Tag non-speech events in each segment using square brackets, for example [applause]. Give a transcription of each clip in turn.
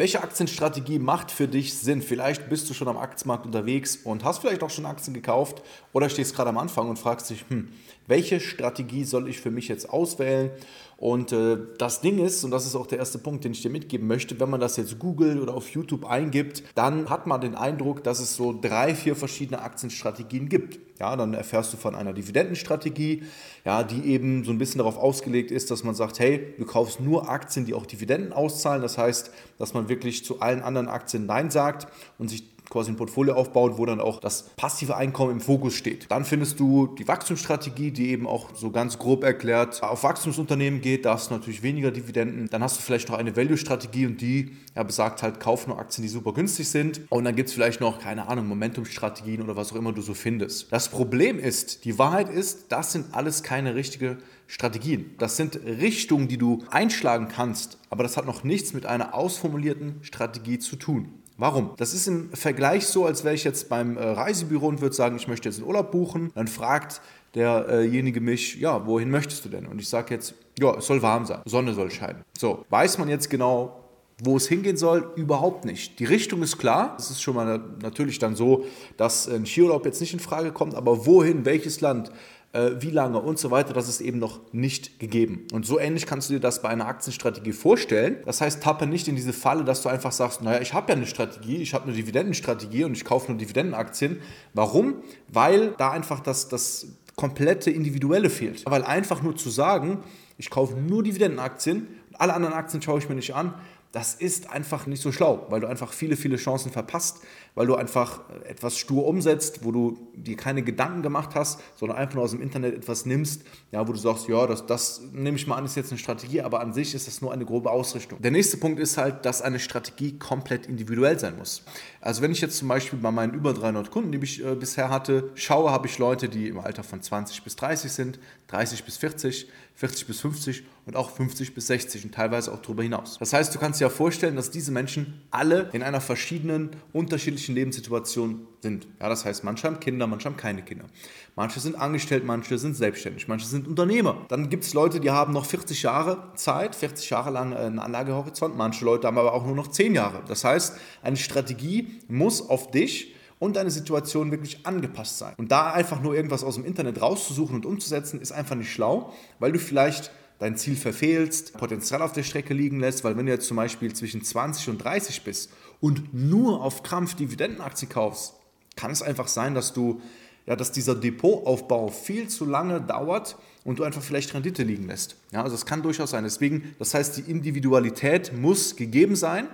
Welche Aktienstrategie macht für dich Sinn? Vielleicht bist du schon am Aktienmarkt unterwegs und hast vielleicht auch schon Aktien gekauft oder stehst gerade am Anfang und fragst dich, hm, welche Strategie soll ich für mich jetzt auswählen? Und äh, das Ding ist, und das ist auch der erste Punkt, den ich dir mitgeben möchte, wenn man das jetzt googelt oder auf YouTube eingibt, dann hat man den Eindruck, dass es so drei, vier verschiedene Aktienstrategien gibt. Ja, dann erfährst du von einer Dividendenstrategie, ja, die eben so ein bisschen darauf ausgelegt ist, dass man sagt, hey, du kaufst nur Aktien, die auch Dividenden auszahlen. Das heißt, dass man wirklich zu allen anderen Aktien Nein sagt und sich quasi ein Portfolio aufbaut, wo dann auch das passive Einkommen im Fokus steht. Dann findest du die Wachstumsstrategie, die eben auch so ganz grob erklärt auf Wachstumsunternehmen geht. Da hast du natürlich weniger Dividenden. Dann hast du vielleicht noch eine Value-Strategie und die ja, besagt halt, kauf nur Aktien, die super günstig sind. Und dann gibt es vielleicht noch, keine Ahnung, Momentumstrategien oder was auch immer du so findest. Das Problem ist, die Wahrheit ist, das sind alles keine richtige Strategien. Das sind Richtungen, die du einschlagen kannst, aber das hat noch nichts mit einer ausformulierten Strategie zu tun. Warum? Das ist im Vergleich so, als wäre ich jetzt beim äh, Reisebüro und würde sagen, ich möchte jetzt einen Urlaub buchen. Dann fragt derjenige mich, ja, wohin möchtest du denn? Und ich sage jetzt, ja, es soll warm sein, Sonne soll scheinen. So, weiß man jetzt genau, wo es hingehen soll, überhaupt nicht. Die Richtung ist klar. Es ist schon mal natürlich dann so, dass ein Skiurlaub jetzt nicht in Frage kommt, aber wohin, welches Land, äh, wie lange und so weiter, das ist eben noch nicht gegeben. Und so ähnlich kannst du dir das bei einer Aktienstrategie vorstellen. Das heißt, tappe nicht in diese Falle, dass du einfach sagst, naja, ich habe ja eine Strategie, ich habe eine Dividendenstrategie und ich kaufe nur Dividendenaktien. Warum? Weil da einfach das, das komplette Individuelle fehlt. Weil einfach nur zu sagen, ich kaufe nur Dividendenaktien alle anderen Aktien schaue ich mir nicht an, das ist einfach nicht so schlau, weil du einfach viele, viele Chancen verpasst, weil du einfach etwas stur umsetzt, wo du dir keine Gedanken gemacht hast, sondern einfach nur aus dem Internet etwas nimmst, ja, wo du sagst, ja, das, das nehme ich mal an, ist jetzt eine Strategie, aber an sich ist das nur eine grobe Ausrichtung. Der nächste Punkt ist halt, dass eine Strategie komplett individuell sein muss. Also wenn ich jetzt zum Beispiel bei meinen über 300 Kunden, die ich äh, bisher hatte, schaue, habe ich Leute, die im Alter von 20 bis 30 sind, 30 bis 40, 40 bis 50 und auch 50 bis 60 und teilweise auch darüber hinaus. Das heißt, du kannst dir ja vorstellen, dass diese Menschen alle in einer verschiedenen, unterschiedlichen Lebenssituation sind. Ja, das heißt, manche haben Kinder, manche haben keine Kinder. Manche sind angestellt, manche sind selbstständig, manche sind Unternehmer. Dann gibt es Leute, die haben noch 40 Jahre Zeit, 40 Jahre lang einen Anlagehorizont. Manche Leute haben aber auch nur noch 10 Jahre. Das heißt, eine Strategie muss auf dich und deine Situation wirklich angepasst sein. Und da einfach nur irgendwas aus dem Internet rauszusuchen und umzusetzen, ist einfach nicht schlau, weil du vielleicht dein Ziel verfehlst, Potenzial auf der Strecke liegen lässt, weil wenn du jetzt zum Beispiel zwischen 20 und 30 bist und nur auf Krampf Dividendenaktien kaufst, kann es einfach sein, dass du ja, dass dieser Depotaufbau viel zu lange dauert und du einfach vielleicht Rendite liegen lässt. Ja, also das kann durchaus sein. Deswegen, das heißt, die Individualität muss gegeben sein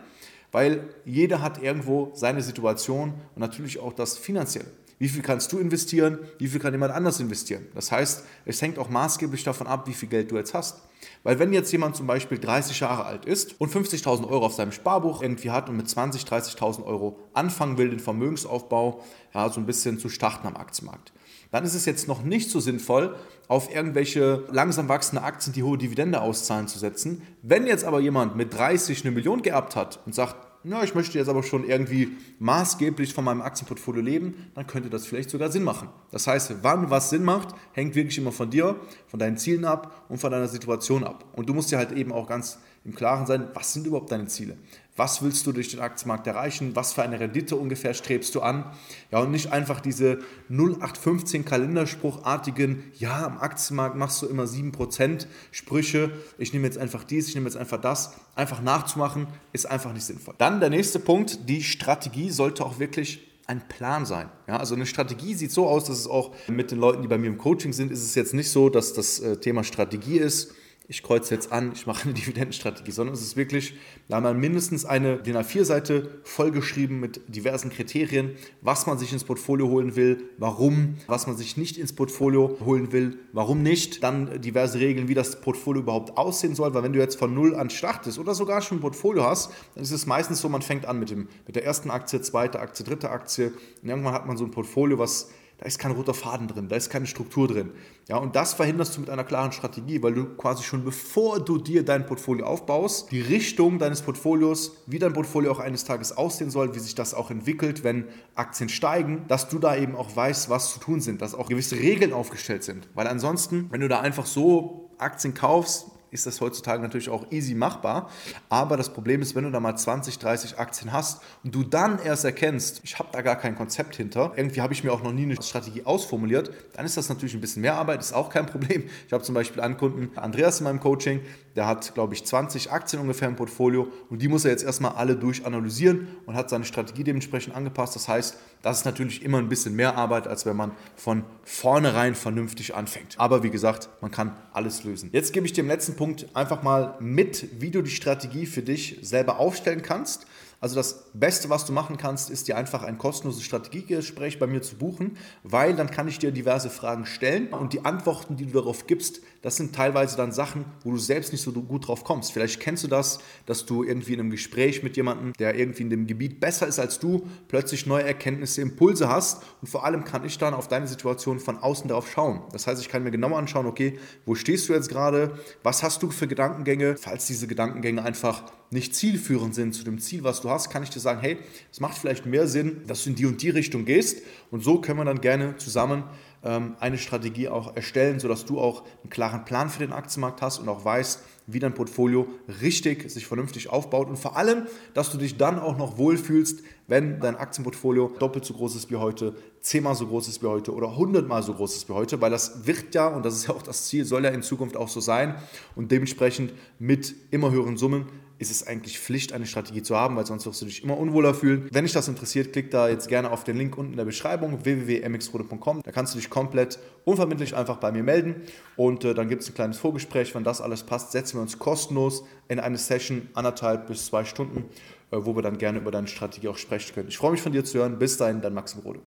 weil jeder hat irgendwo seine Situation und natürlich auch das Finanzielle. Wie viel kannst du investieren? Wie viel kann jemand anders investieren? Das heißt, es hängt auch maßgeblich davon ab, wie viel Geld du jetzt hast. Weil wenn jetzt jemand zum Beispiel 30 Jahre alt ist und 50.000 Euro auf seinem Sparbuch irgendwie hat und mit 20.000, 30.000 Euro anfangen will, den Vermögensaufbau ja, so ein bisschen zu starten am Aktienmarkt, dann ist es jetzt noch nicht so sinnvoll, auf irgendwelche langsam wachsende Aktien die hohe Dividende auszahlen zu setzen. Wenn jetzt aber jemand mit 30 eine Million geerbt hat und sagt, ja, ich möchte jetzt aber schon irgendwie maßgeblich von meinem Aktienportfolio leben, dann könnte das vielleicht sogar Sinn machen. Das heißt, wann was Sinn macht, hängt wirklich immer von dir, von deinen Zielen ab und von deiner Situation ab. Und du musst dir halt eben auch ganz im Klaren sein, was sind überhaupt deine Ziele? Was willst du durch den Aktienmarkt erreichen? Was für eine Rendite ungefähr strebst du an? Ja, und nicht einfach diese 0815 Kalenderspruchartigen, ja, am Aktienmarkt machst du immer 7% Sprüche, ich nehme jetzt einfach dies, ich nehme jetzt einfach das. Einfach nachzumachen, ist einfach nicht sinnvoll. Dann der nächste Punkt, die Strategie sollte auch wirklich ein Plan sein. Ja, also eine Strategie sieht so aus, dass es auch mit den Leuten, die bei mir im Coaching sind, ist es jetzt nicht so, dass das äh, Thema Strategie ist ich kreuze jetzt an, ich mache eine [laughs] Dividendenstrategie, sondern es ist wirklich, da haben wir mindestens eine DIN A4-Seite vollgeschrieben mit diversen Kriterien, was man sich ins Portfolio holen will, warum, was man sich nicht ins Portfolio holen will, warum nicht. Dann diverse Regeln, wie das Portfolio überhaupt aussehen soll, weil wenn du jetzt von Null an startest oder sogar schon ein Portfolio hast, dann ist es meistens so, man fängt an mit, dem, mit der ersten Aktie, zweite Aktie, dritte Aktie und irgendwann hat man so ein Portfolio, was da ist kein roter Faden drin, da ist keine Struktur drin. Ja, und das verhinderst du mit einer klaren Strategie, weil du quasi schon bevor du dir dein Portfolio aufbaust, die Richtung deines Portfolios, wie dein Portfolio auch eines Tages aussehen soll, wie sich das auch entwickelt, wenn Aktien steigen, dass du da eben auch weißt, was zu tun sind, dass auch gewisse Regeln aufgestellt sind. Weil ansonsten, wenn du da einfach so Aktien kaufst, ist das heutzutage natürlich auch easy machbar. Aber das Problem ist, wenn du da mal 20, 30 Aktien hast und du dann erst erkennst, ich habe da gar kein Konzept hinter, irgendwie habe ich mir auch noch nie eine Strategie ausformuliert, dann ist das natürlich ein bisschen mehr Arbeit, ist auch kein [laughs] Problem. Ich habe zum Beispiel einen Kunden, Andreas in meinem Coaching, der hat, glaube ich, 20 Aktien ungefähr im Portfolio und die muss er jetzt erstmal alle durchanalysieren und hat seine Strategie dementsprechend angepasst. Das heißt, das ist natürlich immer ein bisschen mehr Arbeit, als wenn man von vornherein vernünftig anfängt. Aber wie gesagt, man kann alles lösen. Jetzt gebe ich dir im letzten Punkt einfach mal mit, wie du die Strategie für dich selber aufstellen kannst. Also das Beste, was du machen kannst, ist dir einfach ein kostenloses Strategiegespräch bei mir zu buchen, weil dann kann ich dir diverse Fragen stellen und die Antworten, die du darauf gibst, das sind teilweise dann Sachen, wo du selbst nicht so gut drauf kommst. Vielleicht kennst du das, dass du irgendwie in einem Gespräch mit jemandem, der irgendwie in dem Gebiet besser ist als du, plötzlich neue Erkenntnisse, Impulse hast und vor allem kann ich dann auf deine Situation von außen darauf schauen. Das heißt, ich kann mir genau anschauen, okay, wo stehst du jetzt gerade, was hast du für Gedankengänge, falls diese Gedankengänge einfach nicht zielführend sind zu dem Ziel, was du hast, kann ich dir sagen, hey, es macht vielleicht mehr Sinn, dass du in die und die Richtung gehst. Und so können wir dann gerne zusammen ähm, eine Strategie auch erstellen, sodass du auch einen klaren Plan für den Aktienmarkt hast und auch weißt, wie dein Portfolio richtig sich vernünftig aufbaut und vor allem, dass du dich dann auch noch wohlfühlst, wenn dein Aktienportfolio doppelt so groß ist wie heute, zehnmal so groß ist wie heute oder hundertmal so groß ist wie heute, weil das wird ja, und das ist ja auch das Ziel, soll ja in Zukunft auch so sein und dementsprechend mit immer höheren Summen ist es eigentlich Pflicht, eine Strategie zu haben, weil sonst wirst du dich immer unwohler fühlen. Wenn dich das interessiert, klick da jetzt gerne auf den Link unten in der Beschreibung www.mxrode.com. Da kannst du dich komplett unverbindlich einfach bei mir melden und äh, dann gibt es ein kleines Vorgespräch. Wenn das alles passt, setzen wir uns kostenlos in eine Session anderthalb bis zwei Stunden, äh, wo wir dann gerne über deine Strategie auch sprechen können. Ich freue mich von dir zu hören. Bis dahin, dein Maxim Rode.